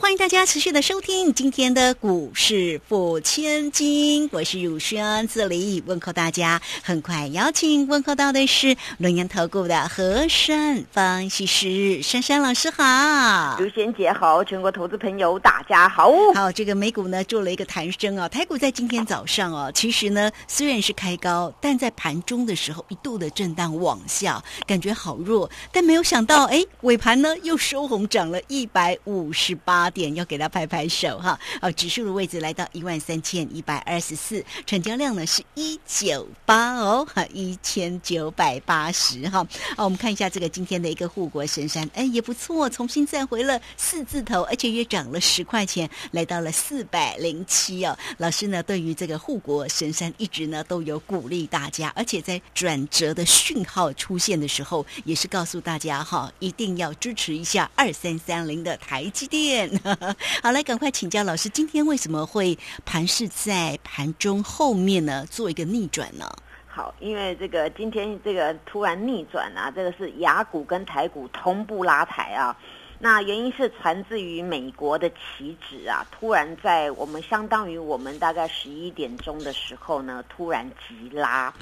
欢迎大家持续的收听今天的股市付千金，我是汝轩，这里问候大家。很快邀请问候到的是龙岩投顾的和山方西师珊珊老师好，如轩姐好，全国投资朋友大家好。好，这个美股呢做了一个弹升啊，台股在今天早上哦，其实呢虽然是开高，但在盘中的时候一度的震荡往下，感觉好弱，但没有想到哎尾盘呢又收红，涨了一百五十八。点要给他拍拍手哈，哦，指数的位置来到一万三千一百二十四，成交量呢是一九八哦，哈，一千九百八十哈，哦，我们看一下这个今天的一个护国神山，哎，也不错，重新站回了四字头，而且也涨了十块钱，来到了四百零七哦。老师呢，对于这个护国神山一直呢都有鼓励大家，而且在转折的讯号出现的时候，也是告诉大家哈，一定要支持一下二三三零的台积电。好，来赶快请教老师，今天为什么会盘势在盘中后面呢？做一个逆转呢？好，因为这个今天这个突然逆转啊，这个是雅股跟台股同步拉抬啊。那原因是传自于美国的期指啊，突然在我们相当于我们大概十一点钟的时候呢，突然急拉。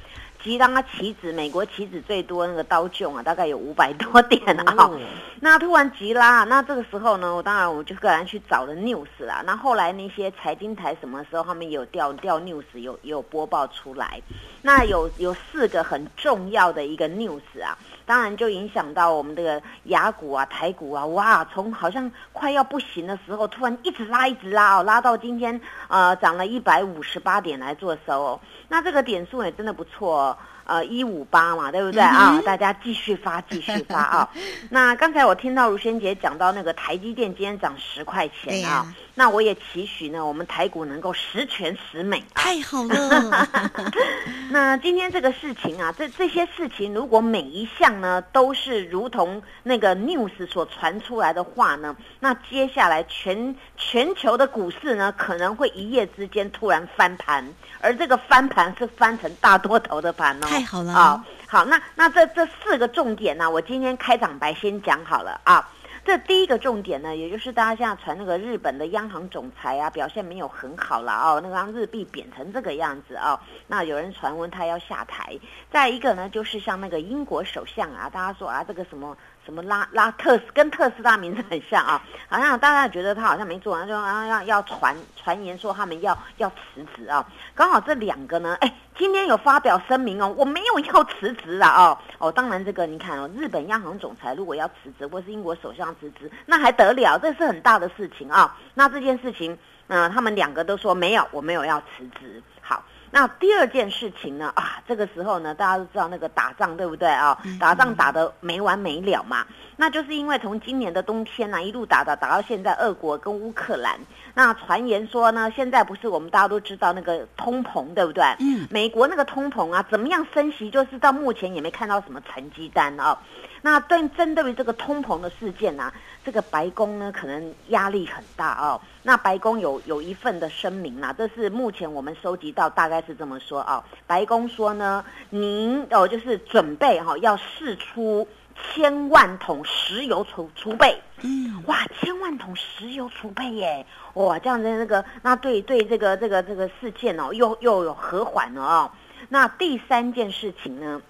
其实它期指，美国棋子最多那个刀囧啊，大概有五百多点啊。那突然急拉，那这个时候呢，我当然我就个人去找了 news 啦。那后来那些财经台什么时候他们有调调 news 有有播报出来。那有有四个很重要的一个 news 啊，当然就影响到我们这个雅股啊、台股啊，哇，从好像快要不行的时候，突然一直拉一直拉哦，拉到今天呃涨了一百五十八点来做收哦。那这个点数也真的不错，呃，一五八嘛，对不对啊？大家继续发，继续发啊！那刚才我听到如萱姐讲到那个台积电今天涨十块钱啊，那我也期许呢，我们台股能够十全十美。太好了！那今天这个事情啊，这这些事情如果每一项呢都是如同那个 news 所传出来的话呢，那接下来全全球的股市呢可能会一夜之间突然翻盘。而这个翻盘是翻成大多头的盘哦，太好了啊！好，那那这这四个重点呢，我今天开场白先讲好了啊。这第一个重点呢，也就是大家现在传那个日本的央行总裁啊，表现没有很好了哦，那个让日币贬成这个样子哦。那有人传闻他要下台。再一个呢，就是像那个英国首相啊，大家说啊，这个什么。什么拉拉特斯跟特斯拉名字很像啊，好像大家觉得他好像没做完，就啊要要传传言说他们要要辞职啊。刚好这两个呢，哎，今天有发表声明哦，我没有要辞职啊哦哦，当然这个你看哦，日本央行总裁如果要辞职，或是英国首相辞职，那还得了？这是很大的事情啊。那这件事情，嗯，他们两个都说没有，我没有要辞职。好。那第二件事情呢？啊，这个时候呢，大家都知道那个打仗对不对啊？打仗打得没完没了嘛。那就是因为从今年的冬天呢，一路打打打到现在，俄国跟乌克兰。那传言说呢，现在不是我们大家都知道那个通膨对不对？嗯。美国那个通膨啊，怎么样升息？就是到目前也没看到什么成绩单啊。那对针对于这个通膨的事件呢，这个白宫呢可能压力很大哦。那白宫有有一份的声明啊，这是目前我们收集到大概是这么说啊。白宫说呢，您哦就是准备哈要试出千万桶石油储储备。嗯，哇，千万桶石油储备耶！哇，这样子那个那对对这个这个这个事件哦，又又有和缓了哦。那第三件事情呢？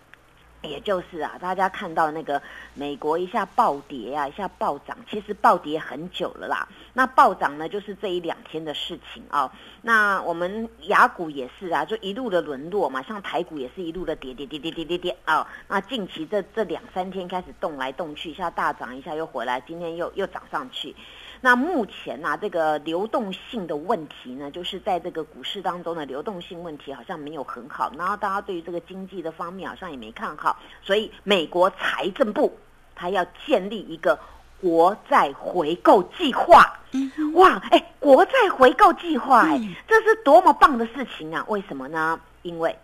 也就是啊，大家看到那个美国一下暴跌啊，一下暴涨，其实暴跌很久了啦。那暴涨呢，就是这一两天的事情啊。那我们雅股也是啊，就一路的沦落嘛，像台股也是一路的跌跌跌跌跌跌跌啊。那近期这这两三天开始动来动去，一下大涨，一下又回来，今天又又涨上去。那目前呢，这个流动性的问题呢，就是在这个股市当中的流动性问题好像没有很好，然后大家对于这个经济的方面好像也没看好，所以美国财政部他要建立一个国债回购计划。哇，哎，国债回购计划，哎，这是多么棒的事情啊！为什么呢？因为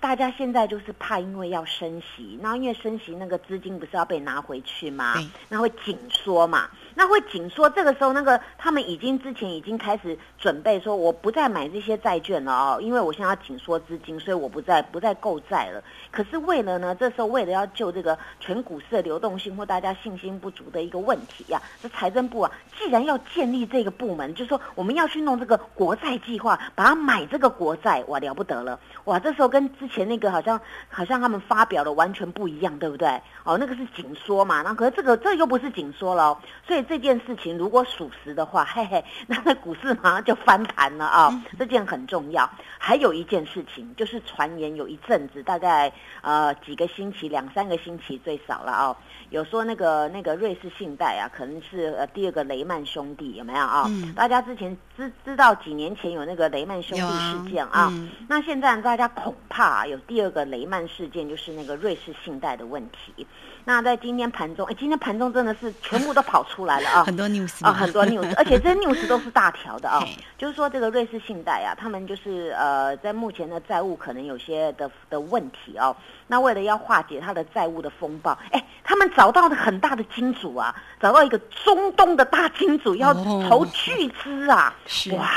大家现在就是怕，因为要升息，然后因为升息那个资金不是要被拿回去吗对？那会紧缩嘛？那会紧缩，这个时候那个他们已经之前已经开始准备说，我不再买这些债券了哦，因为我现在要紧缩资金，所以我不再不再购债了。可是为了呢，这时候为了要救这个全股市的流动性或大家信心不足的一个问题呀、这财政部啊，既然要建立这个部门，就说我们要去弄这个国债计划，把它买这个国债，哇，了不得了，哇，这时候跟之前那个好像好像他们发表的完全不一样，对不对？哦，那个是紧缩嘛，那可是这个这又不是紧缩了、哦，所以这件事情如果属实的话，嘿嘿，那那股市马上就翻盘了啊、这件很重要。还有一件事情就是传言有一阵子，大概呃几个星期、两三个星期最少了啊、有说那个那个瑞士信贷啊，可能是呃第二个雷曼兄弟有没有啊？嗯大家之前知知道几年前有那个雷曼兄弟事件啊，嗯那现在大家恐怕、有第二个雷曼事件，就是那个瑞士信贷的问题。那在今天盘中，哎，今天盘中真的是全部都跑出来了啊！很多 news 啊，嘛很多 news，而且这些 news 都是大条的啊嘿。就是说，这个瑞士信贷啊，他们就是呃，在目前的债务可能有些的的问题哦。那为了要化解他的债务的风暴，哎，他们找到了很大的金主啊，找到一个中东的大金主要哦筹巨资啊，是哇！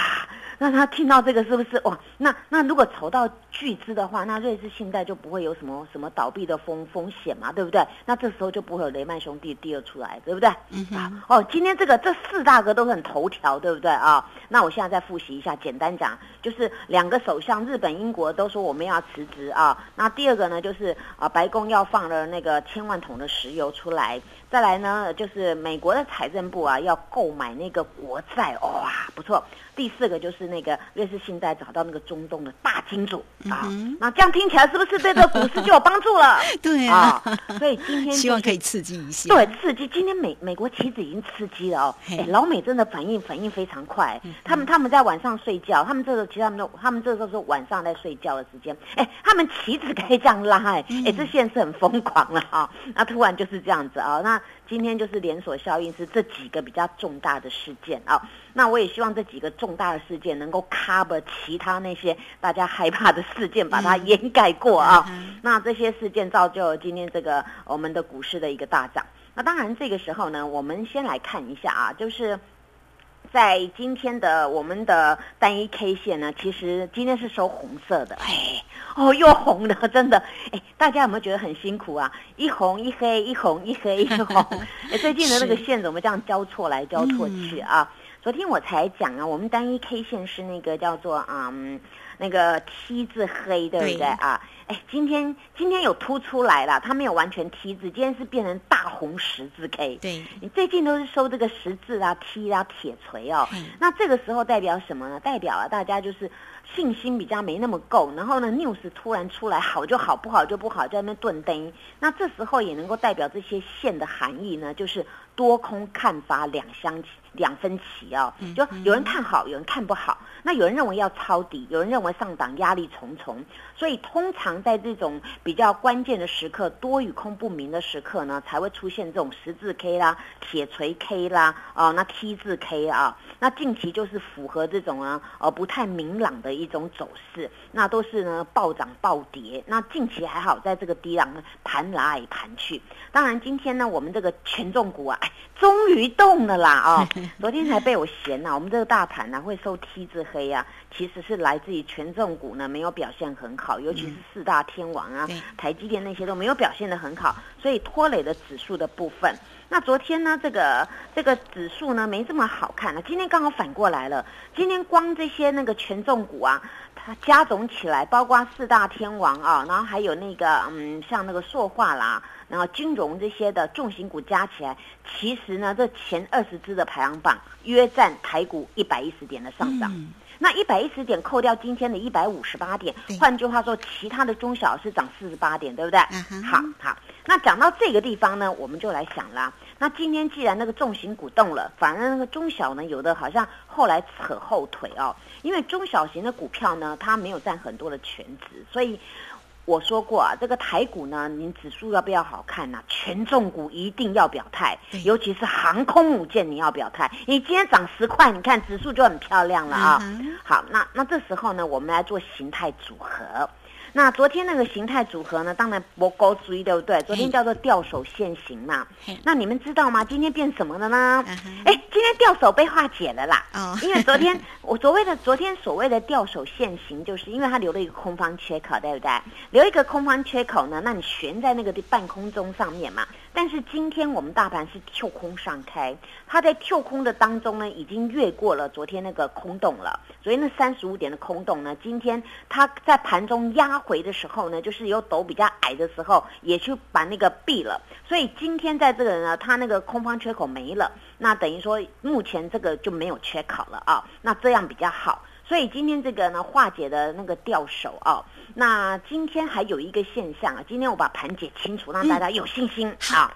那他听到这个是不是哇？那那如果筹到巨资的话，那瑞士信贷就不会有什么什么倒闭的风风险嘛，对不对？那这时候就不会有雷曼兄弟第二出来，对不对？嗯啊，哦，今天这个这四大个都很头条，对不对啊？那我现在再复习一下，简单讲，就是两个首相，日本、英国都说我们要辞职啊。那第二个呢，就是啊，白宫要放了那个千万桶的石油出来。再来呢，就是美国的财政部啊，要购买那个国债，哇，不错。第四个就是那个瑞士信贷找到那个中东的大金主啊，嗯那这样听起来是不是对这个股市就有帮助了？对啊，所以今天、就是、希望可以刺激一下。对，刺激。今天美美国棋子已经刺激了哦，哎，老美真的反应反应非常快。嗯他们他们在晚上睡觉，他们这个其实他们都他们这时候是晚上在睡觉的时间，哎，他们棋子可以这样拉，哎，嗯哎，这现在是很疯狂了哈、那突然就是这样子啊、那今天就是连锁效应是这几个比较重大的事件啊、那我也希望这几个重大的事件能够 cover 其他那些大家害怕的事件，把它嗯掩盖过啊。嗯那这些事件造就了今天这个我们的股市的一个大涨。那当然，这个时候呢，我们先来看一下啊，就是在今天的我们的单一 K 线呢，其实今天是收红色的，哎，哦，又红了，真的，哎，大家有没有觉得很辛苦啊？一红一黑，一红一黑，一红，哎，最近的那个线怎么这样交错来交错去啊？昨天我才讲啊，我们单一 K 线是那个叫做嗯那个 T 字黑，对不对对啊？哎，今天今天有突出来了，它没有完全 T 字，今天是变成大红十字 K。对，你最近都是收这个十字啊、T 啊、铁锤哦嗯，那这个时候代表什么呢？代表啊，大家就是信心比较没那么够，然后呢，news 突然出来，好就好，不好就不好，在那边顿灯。那这时候也能够代表这些线的含义呢，就是多空看法两相两分歧哦，就有人看好，有人看不好。那有人认为要抄底，有人认为上档压力重重，所以通常在这种比较关键的时刻，多与空不明的时刻呢，才会出现这种十字 K 啦、铁锤 K 啦、哦，那 T 字 K 啊，那近期就是符合这种啊，呃，不太明朗的一种走势，那都是呢暴涨暴跌。那近期还好，在这个低档呢盘来盘去。当然，今天呢，我们这个权重股啊，哎，终于动了啦啊、昨天才被我嫌呐、我们这个大盘呢、会收 T 字黑啊，其实是来自于权重股呢没有表现很好，尤其是四大天王啊、对台积电那些都没有表现得很好，所以拖累了指数的部分。那昨天呢，这个这个指数呢没这么好看了，今天刚好反过来了。今天光这些那个权重股啊，它加总起来，包括四大天王啊，然后还有那个嗯，像那个塑化啦，然后金融这些的重型股加起来，其实呢，这前二十只的排行榜约占台股一百一十点的上涨。嗯那一百一十点扣掉今天的一百五十八点，换句话说，其他的中小是涨四十八点，对不对？好好，那讲到这个地方呢，我们就来想啦。那今天既然那个重型股动了，反而那个中小呢，有的好像后来扯后腿哦，因为中小型的股票呢，它没有占很多的全值，所以。我说过啊，这个台股呢，您指数要不要好看呐、权重股一定要表态，尤其是航空母舰你要表态。你今天涨十块，你看指数就很漂亮了啊。嗯好，那那这时候呢，我们来做形态组合。那昨天那个形态组合呢，当然不高追，对不对？昨天叫做吊手现形嘛。那你们知道吗？今天变什么了呢？哎，今天吊手被化解了啦。哦，因为昨天 我所谓的昨天所谓的吊手现形，就是因为它留了一个空方缺口，对不对？留一个空方缺口呢，那你悬在那个半空中上面嘛。但是今天我们大盘是跳空上开，它在跳空的当中呢，已经越过了昨天那个空洞了。昨天那三十五点的空洞呢，今天它在盘中压回的时候呢，就是有斗比较矮的时候，也去把那个闭了。所以今天在这个呢，它那个空方缺口没了，那等于说目前这个就没有缺口了啊。那这样比较好。所以今天这个呢，化解的那个掉手啊。那今天还有一个现象啊，今天我把盘解清楚，让大家有信心啊。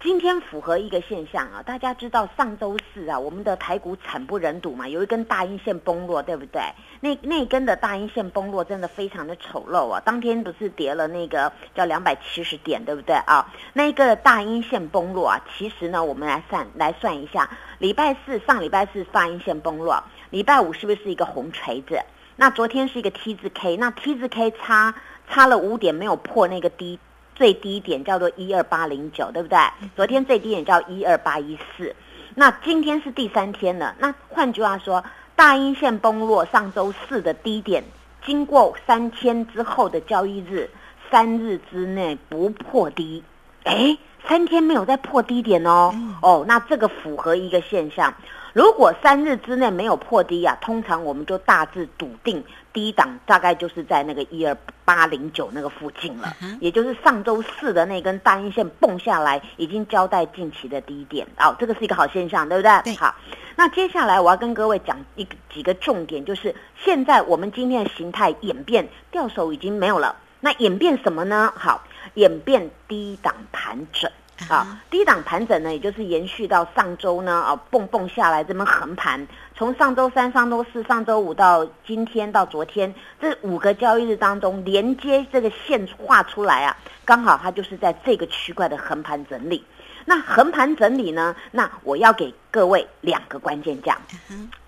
今天符合一个现象啊，大家知道上周四啊，我们的台股惨不忍睹嘛，有一根大阴线崩落，对不对？那那根的大阴线崩落真的非常的丑陋啊，当天不是跌了那个叫两百七十点，对不对啊？那个大阴线崩落啊，其实呢，我们来算来算一下，礼拜四上礼拜四大阴线崩落，礼拜五是不是一个红锤子？那昨天是一个 T 字 K，那 T 字 K 差差了五点，没有破那个低最低点，叫做一二八零九，对不对？昨天最低点叫一二八一四，那今天是第三天了。那换句话说，大阴线崩落，上周四的低点，经过三天之后的交易日，三日之内不破低，哎，三天没有再破低点哦，哦，那这个符合一个现象。如果三日之内没有破低啊，通常我们就大致笃定低档大概就是在那个一二八零九那个附近了，也就是上周四的那根大阴线蹦下来，已经交代近期的低点。哦，这个是一个好现象，对不对？对。好，那接下来我要跟各位讲一个几个重点，就是现在我们今天的形态演变，掉手已经没有了，那演变什么呢？好，演变低档盘整。啊，低档盘整呢，也就是延续到上周呢，啊，蹦蹦下来这么横盘，从上周三、上周四、上周五到今天到昨天这五个交易日当中，连接这个线画出来啊，刚好它就是在这个区块的横盘整理。那横盘整理呢，那我要给各位两个关键价，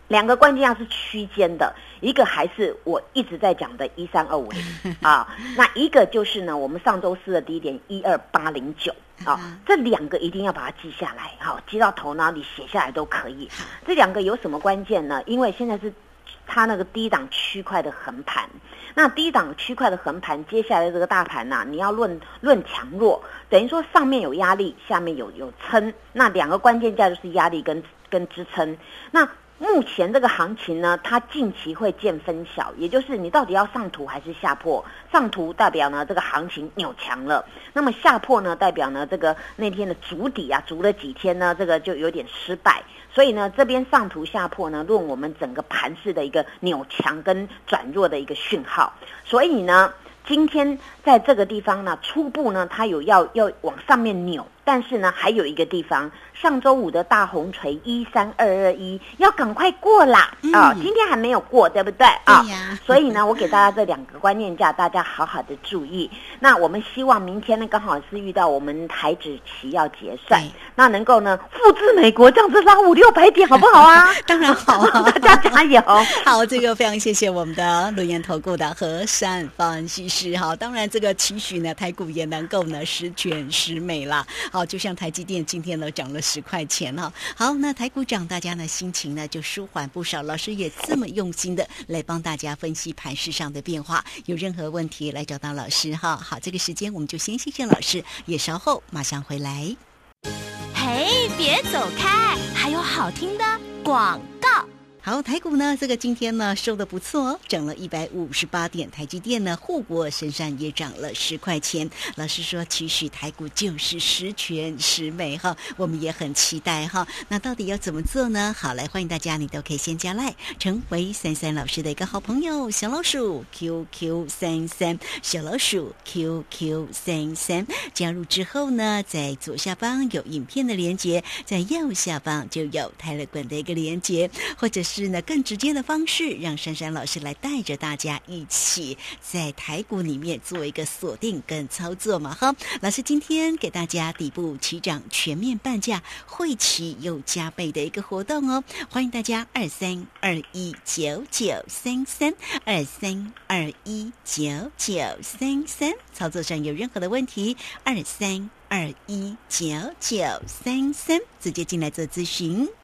两个关键价是区间的。一个还是我一直在讲的一三二五零 啊，那一个就是呢，我们上周四的低点一二八零九啊，这两个一定要把它记下来，好，记到头脑里写下来都可以。这两个有什么关键呢？因为现在是它那个低档区块的横盘，那低档区块的横盘，接下来这个大盘呐，你要论论强弱，等于说上面有压力，下面有有撑，那两个关键价就是压力跟跟支撑，那。目前这个行情呢，它近期会见分晓，也就是你到底要上图还是下破？上图代表呢这个行情扭强了，那么下破呢代表呢这个那天的足底啊，足了几天呢，这个就有点失败。所以呢这边上图下破呢，论我们整个盘势的一个扭强跟转弱的一个讯号。所以呢，今天在这个地方呢，初步呢它有要要往上面扭。但是呢，还有一个地方，上周五的大红锤一三二二一要赶快过啦啊！今天还没有过，对不对啊？所以呢，我给大家这两个观念价，大家好好的注意。那我们希望明天呢，刚好是遇到我们台指期要结算，那能够呢复制美国这样子拉五六百点，好不好啊？当然好，大家加油！好，这个非常谢谢我们的轮研投顾的和善分析师哈。当然，这个期许呢，台股也能够呢十全十美啦。好，就像台积电今天呢涨了十块钱哈。好，那台股涨，大家呢心情呢就舒缓不少。老师也这么用心的来帮大家分析盘市上的变化，有任何问题来找到老师哈。好，这个时间我们就先谢谢老师，也稍后马上回来。嘿，别走开，还有好听的广告。好，台股呢，这个今天呢收的不错哦，涨了一百五十八点。台积电呢，护国身上也涨了十块钱。老师说，其实台股就是十全十美哈，我们也很期待哈。那到底要怎么做呢？好，来欢迎大家，你都可以先加赖，成为三三老师的一个好朋友，小老鼠 QQ 三三，小老鼠 QQ 三三。加入之后呢，在左下方有影片的连接，在右下方就有泰勒管的一个连接，或者是。是呢更直接的方式，让珊珊老师来带着大家一起在台股里面做一个锁定跟操作嘛哈。老师今天给大家底部起涨全面半价，会期又加倍的一个活动哦，欢迎大家二三二一九九三三二三二一九九三三，操作上有任何的问题，二三二一九九三三，直接进来做咨询。